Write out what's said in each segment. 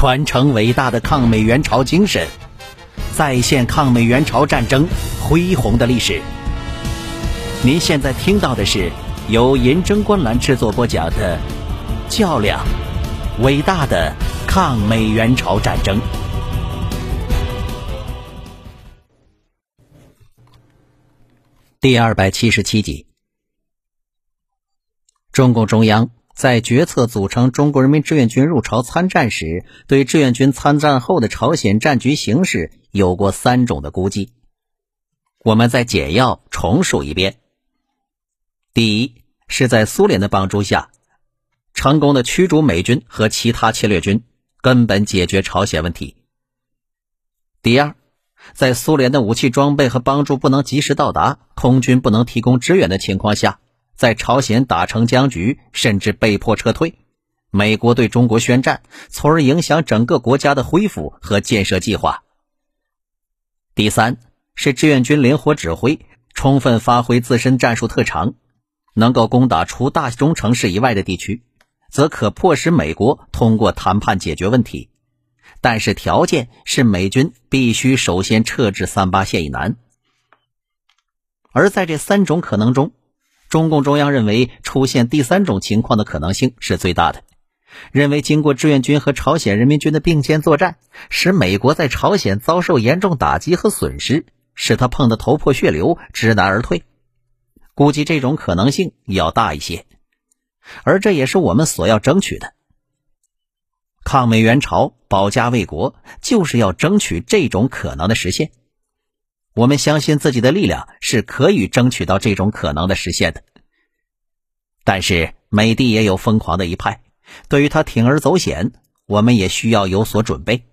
传承伟大的抗美援朝精神，再现抗美援朝战争恢宏的历史。您现在听到的是由银针观澜制作播讲的《较量：伟大的抗美援朝战争》第二百七十七集。中共中央。在决策组成中国人民志愿军入朝参战时，对志愿军参战后的朝鲜战局形势有过三种的估计。我们再简要重述一遍：第一，是在苏联的帮助下，成功的驱逐美军和其他侵略军，根本解决朝鲜问题；第二，在苏联的武器装备和帮助不能及时到达，空军不能提供支援的情况下。在朝鲜打成僵局，甚至被迫撤退，美国对中国宣战，从而影响整个国家的恢复和建设计划。第三是志愿军灵活指挥，充分发挥自身战术特长，能够攻打除大中城市以外的地区，则可迫使美国通过谈判解决问题。但是条件是美军必须首先撤至三八线以南。而在这三种可能中，中共中央认为出现第三种情况的可能性是最大的，认为经过志愿军和朝鲜人民军的并肩作战，使美国在朝鲜遭受严重打击和损失，使他碰得头破血流，知难而退。估计这种可能性要大一些，而这也是我们所要争取的。抗美援朝、保家卫国，就是要争取这种可能的实现。我们相信自己的力量是可以争取到这种可能的实现的，但是美帝也有疯狂的一派，对于他铤而走险，我们也需要有所准备。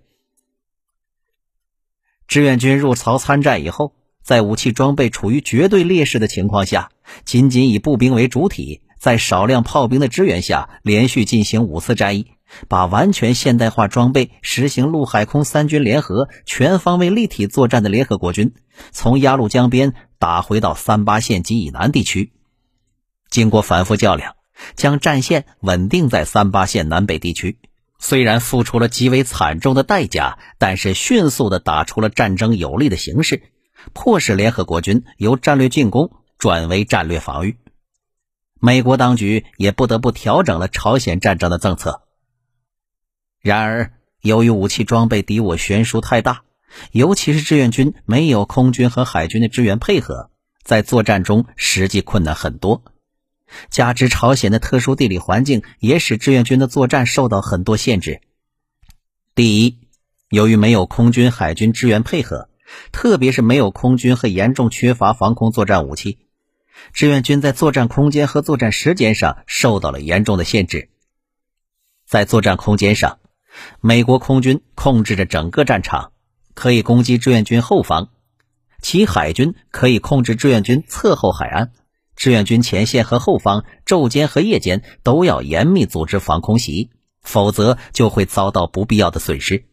志愿军入朝参战以后，在武器装备处于绝对劣势的情况下，仅仅以步兵为主体，在少量炮兵的支援下，连续进行五次战役。把完全现代化装备、实行陆海空三军联合、全方位立体作战的联合国军，从鸭绿江边打回到三八线及以南地区。经过反复较量，将战线稳定在三八线南北地区。虽然付出了极为惨重的代价，但是迅速的打出了战争有利的形势，迫使联合国军由战略进攻转为战略防御。美国当局也不得不调整了朝鲜战争的政策。然而，由于武器装备敌我悬殊太大，尤其是志愿军没有空军和海军的支援配合，在作战中实际困难很多。加之朝鲜的特殊地理环境，也使志愿军的作战受到很多限制。第一，由于没有空军、海军支援配合，特别是没有空军和严重缺乏防空作战武器，志愿军在作战空间和作战时间上受到了严重的限制。在作战空间上，美国空军控制着整个战场，可以攻击志愿军后方；其海军可以控制志愿军侧后海岸。志愿军前线和后方昼间和夜间都要严密组织防空袭，否则就会遭到不必要的损失。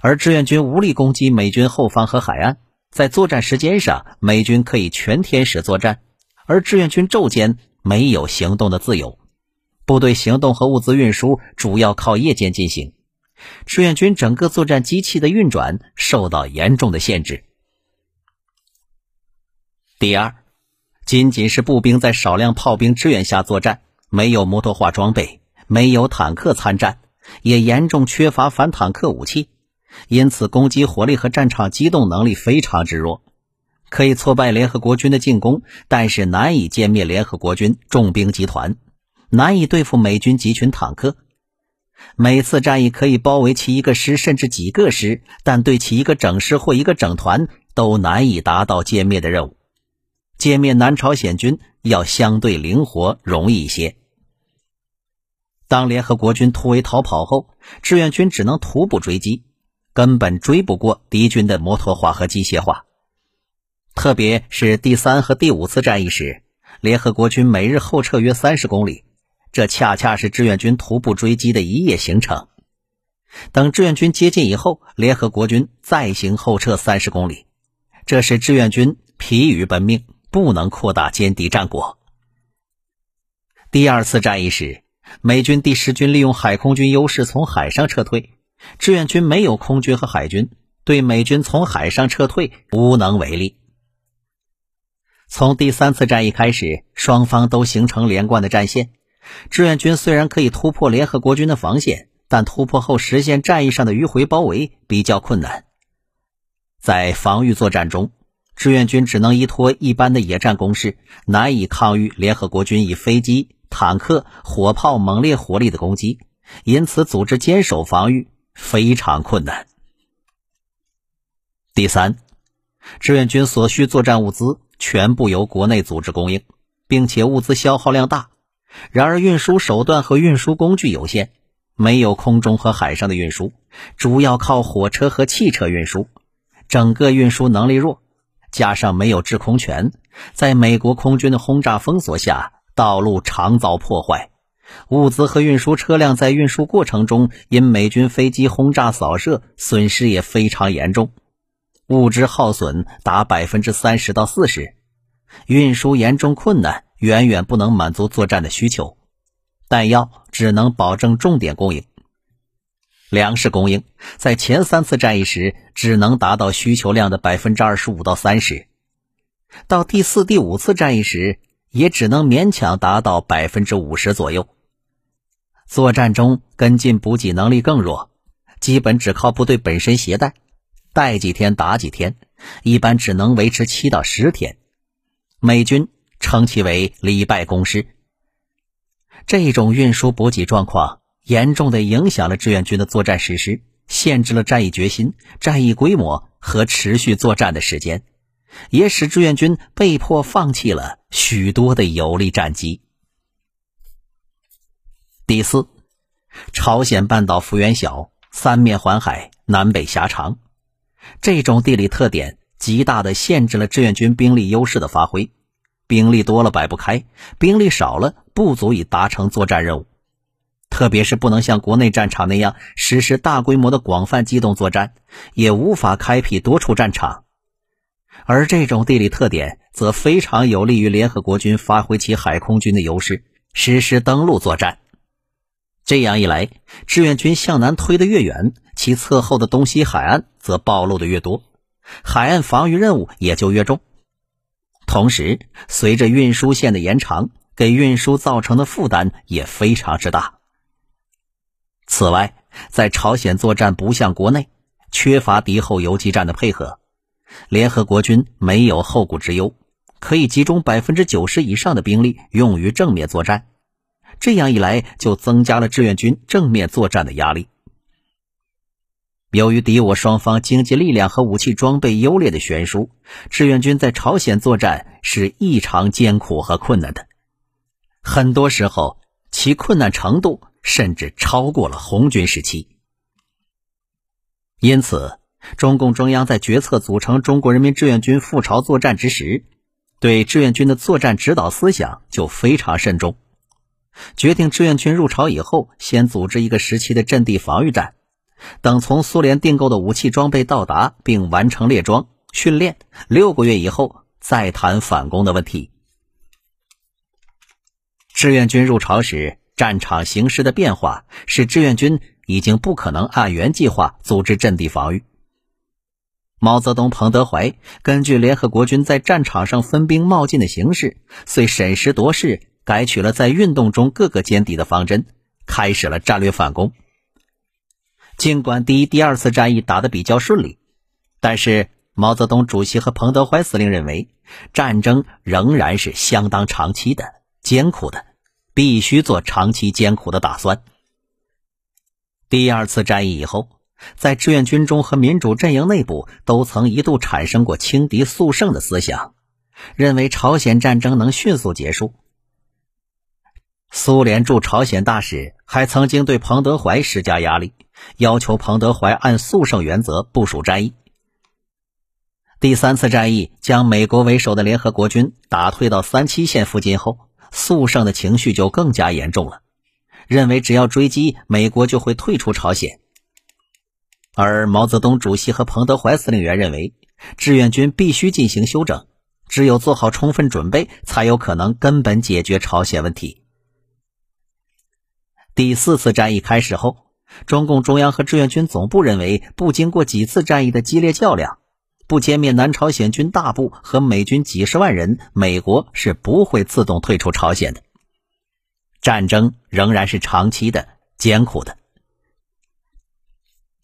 而志愿军无力攻击美军后方和海岸，在作战时间上，美军可以全天使作战，而志愿军昼间没有行动的自由。部队行动和物资运输主要靠夜间进行，志愿军整个作战机器的运转受到严重的限制。第二，仅仅是步兵在少量炮兵支援下作战，没有摩托化装备，没有坦克参战，也严重缺乏反坦克武器，因此攻击火力和战场机动能力非常之弱，可以挫败联合国军的进攻，但是难以歼灭联合国军重兵集团。难以对付美军集群坦克，每次战役可以包围其一个师甚至几个师，但对其一个整师或一个整团都难以达到歼灭的任务。歼灭南朝鲜军要相对灵活容易一些。当联合国军突围逃跑后，志愿军只能徒步追击，根本追不过敌军的摩托化和机械化。特别是第三和第五次战役时，联合国军每日后撤约三十公里。这恰恰是志愿军徒步追击的一夜行程。等志愿军接近以后，联合国军再行后撤三十公里，这使志愿军疲于奔命，不能扩大歼敌战果。第二次战役时，美军第十军利用海空军优势从海上撤退，志愿军没有空军和海军，对美军从海上撤退无能为力。从第三次战役开始，双方都形成连贯的战线。志愿军虽然可以突破联合国军的防线，但突破后实现战役上的迂回包围比较困难。在防御作战中，志愿军只能依托一般的野战攻势，难以抗御联合国军以飞机、坦克、火炮猛烈火力的攻击，因此组织坚守防御非常困难。第三，志愿军所需作战物资全部由国内组织供应，并且物资消耗量大。然而，运输手段和运输工具有限，没有空中和海上的运输，主要靠火车和汽车运输，整个运输能力弱，加上没有制空权，在美国空军的轰炸封锁下，道路常遭破坏，物资和运输车辆在运输过程中因美军飞机轰炸扫射，损失也非常严重，物资耗损达百分之三十到四十，运输严重困难。远远不能满足作战的需求，弹药只能保证重点供应。粮食供应在前三次战役时只能达到需求量的百分之二十五到三十，到第四、第五次战役时也只能勉强达到百分之五十左右。作战中跟进补给能力更弱，基本只靠部队本身携带，带几天打几天，一般只能维持七到十天。美军。称其为礼拜攻势。这种运输补给状况严重的影响了志愿军的作战实施，限制了战役决心、战役规模和持续作战的时间，也使志愿军被迫放弃了许多的有利战机。第四，朝鲜半岛幅员小，三面环海，南北狭长，这种地理特点极大的限制了志愿军兵力优势的发挥。兵力多了摆不开，兵力少了不足以达成作战任务，特别是不能像国内战场那样实施大规模的广泛机动作战，也无法开辟多处战场。而这种地理特点则非常有利于联合国军发挥其海空军的优势，实施登陆作战。这样一来，志愿军向南推得越远，其侧后的东西海岸则暴露的越多，海岸防御任务也就越重。同时，随着运输线的延长，给运输造成的负担也非常之大。此外，在朝鲜作战不像国内缺乏敌后游击战的配合，联合国军没有后顾之忧，可以集中百分之九十以上的兵力用于正面作战。这样一来，就增加了志愿军正面作战的压力。由于敌我双方经济力量和武器装备优劣的悬殊，志愿军在朝鲜作战是异常艰苦和困难的。很多时候，其困难程度甚至超过了红军时期。因此，中共中央在决策组成中国人民志愿军赴朝作战之时，对志愿军的作战指导思想就非常慎重，决定志愿军入朝以后，先组织一个时期的阵地防御战。等从苏联订购的武器装备到达并完成列装训练，六个月以后再谈反攻的问题。志愿军入朝时，战场形势的变化使志愿军已经不可能按原计划组织阵地防御。毛泽东、彭德怀根据联合国军在战场上分兵冒进的形势，遂审时度势，改取了在运动中各个歼敌的方针，开始了战略反攻。尽管第一、第二次战役打得比较顺利，但是毛泽东主席和彭德怀司令认为，战争仍然是相当长期的、艰苦的，必须做长期艰苦的打算。第二次战役以后，在志愿军中和民主阵营内部都曾一度产生过轻敌速胜的思想，认为朝鲜战争能迅速结束。苏联驻朝鲜大使还曾经对彭德怀施加压力。要求彭德怀按速胜原则部署战役。第三次战役将美国为首的联合国军打退到三七线附近后，速胜的情绪就更加严重了，认为只要追击美国就会退出朝鲜。而毛泽东主席和彭德怀司令员认为，志愿军必须进行休整，只有做好充分准备，才有可能根本解决朝鲜问题。第四次战役开始后，中共中央和志愿军总部认为，不经过几次战役的激烈较量，不歼灭南朝鲜军大部和美军几十万人，美国是不会自动退出朝鲜的。战争仍然是长期的、艰苦的。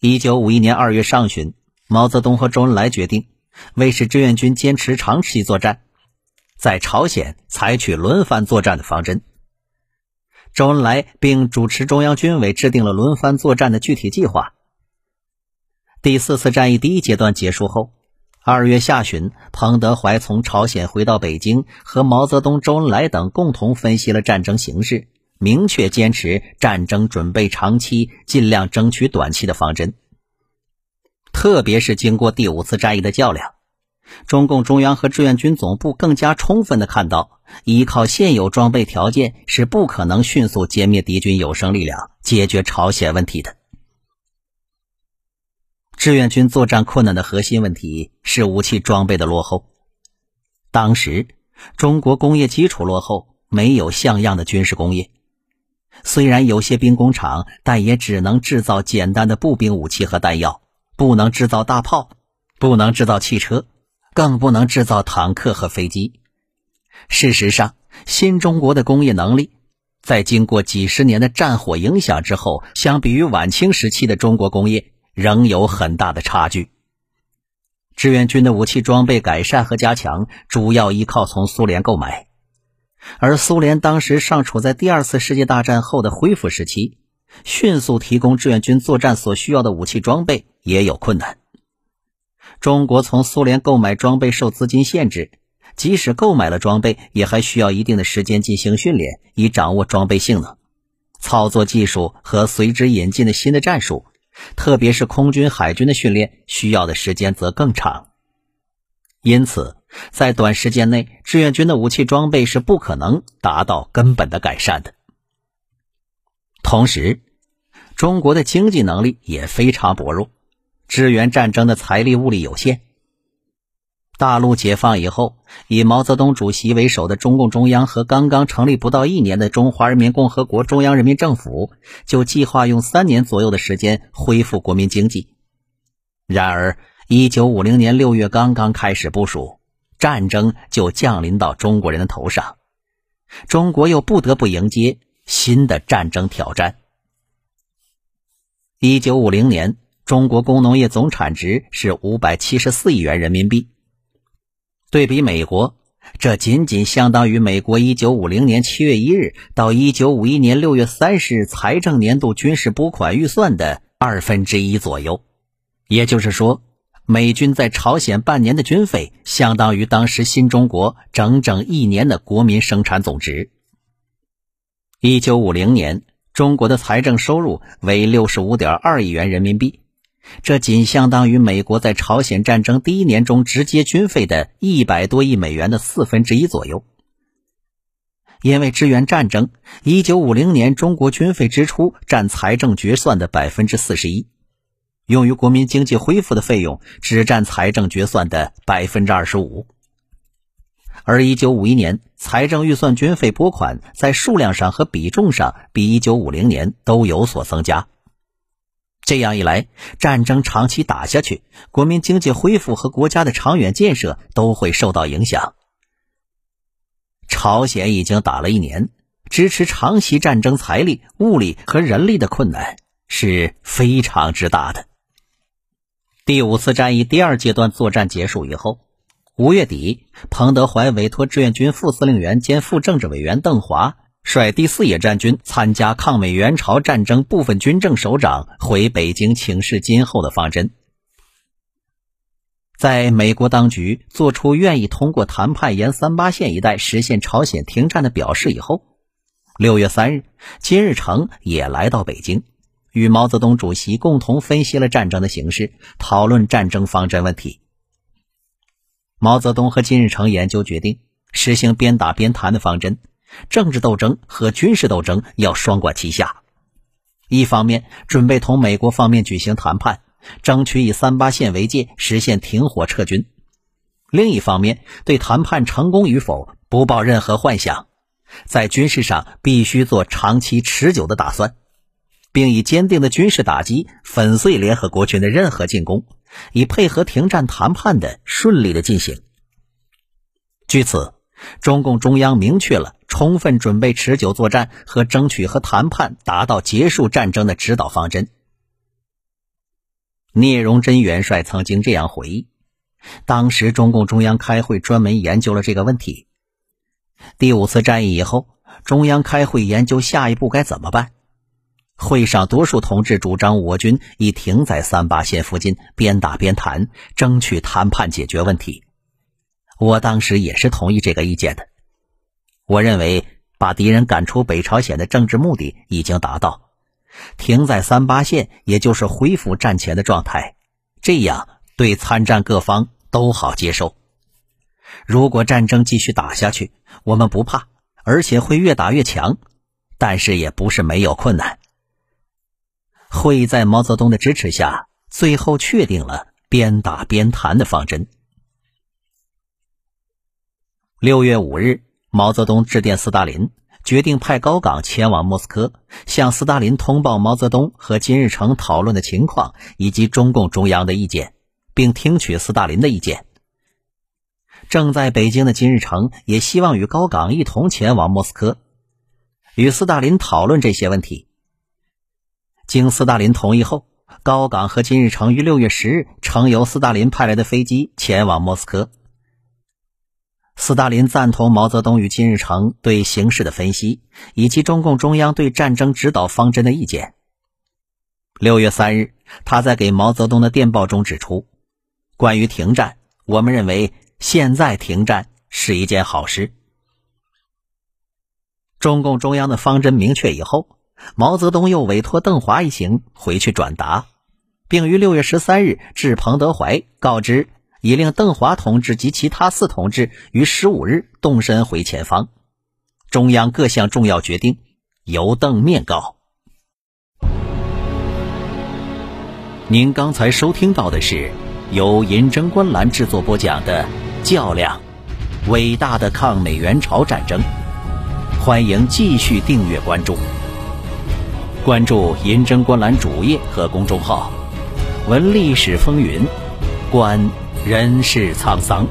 一九五一年二月上旬，毛泽东和周恩来决定，为使志愿军坚持长期作战，在朝鲜采取轮番作战的方针。周恩来并主持中央军委制定了轮番作战的具体计划。第四次战役第一阶段结束后，二月下旬，彭德怀从朝鲜回到北京，和毛泽东、周恩来等共同分析了战争形势，明确坚持战争准备长期，尽量争取短期的方针。特别是经过第五次战役的较量。中共中央和志愿军总部更加充分的看到，依靠现有装备条件是不可能迅速歼灭敌军有生力量、解决朝鲜问题的。志愿军作战困难的核心问题是武器装备的落后。当时，中国工业基础落后，没有像样的军事工业。虽然有些兵工厂，但也只能制造简单的步兵武器和弹药，不能制造大炮，不能制造汽车。更不能制造坦克和飞机。事实上，新中国的工业能力，在经过几十年的战火影响之后，相比于晚清时期的中国工业，仍有很大的差距。志愿军的武器装备改善和加强，主要依靠从苏联购买，而苏联当时尚处在第二次世界大战后的恢复时期，迅速提供志愿军作战所需要的武器装备也有困难。中国从苏联购买装备受资金限制，即使购买了装备，也还需要一定的时间进行训练，以掌握装备性能、操作技术和随之引进的新的战术。特别是空军、海军的训练需要的时间则更长。因此，在短时间内，志愿军的武器装备是不可能达到根本的改善的。同时，中国的经济能力也非常薄弱。支援战争的财力物力有限。大陆解放以后，以毛泽东主席为首的中共中央和刚刚成立不到一年的中华人民共和国中央人民政府，就计划用三年左右的时间恢复国民经济。然而，一九五零年六月刚刚开始部署，战争就降临到中国人的头上，中国又不得不迎接新的战争挑战。一九五零年。中国工农业总产值是五百七十四亿元人民币，对比美国，这仅仅相当于美国一九五零年七月一日到一九五一年六月三十日财政年度军事拨款预算的二分之一左右。也就是说，美军在朝鲜半年的军费，相当于当时新中国整整一年的国民生产总值。一九五零年，中国的财政收入为六十五点二亿元人民币。这仅相当于美国在朝鲜战争第一年中直接军费的一百多亿美元的四分之一左右。因为支援战争，一九五零年中国军费支出占财政决算的百分之四十一，用于国民经济恢复的费用只占财政决算的百分之二十五。而一九五一年财政预算军费拨款在数量上和比重上比一九五零年都有所增加。这样一来，战争长期打下去，国民经济恢复和国家的长远建设都会受到影响。朝鲜已经打了一年，支持长期战争财力、物力和人力的困难是非常之大的。第五次战役第二阶段作战结束以后，五月底，彭德怀委托志愿军副司令员兼副政治委员邓华。率第四野战军参加抗美援朝战争部分军政首长回北京请示今后的方针。在美国当局做出愿意通过谈判沿三八线一带实现朝鲜停战的表示以后，六月三日，金日成也来到北京，与毛泽东主席共同分析了战争的形势，讨论战争方针问题。毛泽东和金日成研究决定实行边打边谈的方针。政治斗争和军事斗争要双管齐下，一方面准备同美国方面举行谈判，争取以三八线为界实现停火撤军；另一方面对谈判成功与否不抱任何幻想，在军事上必须做长期持久的打算，并以坚定的军事打击粉碎联合国军的任何进攻，以配合停战谈判的顺利的进行。据此，中共中央明确了充分准备持久作战和争取和谈判达到结束战争的指导方针。聂荣臻元帅曾经这样回忆：当时中共中央开会专门研究了这个问题。第五次战役以后，中央开会研究下一步该怎么办。会上多数同志主张我军已停在三八线附近，边打边谈，争取谈判解决问题。我当时也是同意这个意见的。我认为把敌人赶出北朝鲜的政治目的已经达到，停在三八线也就是恢复战前的状态，这样对参战各方都好接受。如果战争继续打下去，我们不怕，而且会越打越强，但是也不是没有困难。会议在毛泽东的支持下，最后确定了边打边谈的方针。六月五日，毛泽东致电斯大林，决定派高岗前往莫斯科，向斯大林通报毛泽东和金日成讨论的情况以及中共中央的意见，并听取斯大林的意见。正在北京的金日成也希望与高岗一同前往莫斯科，与斯大林讨论这些问题。经斯大林同意后，高岗和金日成于六月十日乘由斯大林派来的飞机前往莫斯科。斯大林赞同毛泽东与金日成对形势的分析，以及中共中央对战争指导方针的意见。六月三日，他在给毛泽东的电报中指出：“关于停战，我们认为现在停战是一件好事。”中共中央的方针明确以后。毛泽东又委托邓华一行回去转达，并于六月十三日致彭德怀，告知已令邓华同志及其他四同志于十五日动身回前方。中央各项重要决定由邓面告。您刚才收听到的是由银针观澜制作播讲的《较量：伟大的抗美援朝战争》，欢迎继续订阅关注。关注“银针观澜”主页和公众号，闻历史风云，观人世沧桑。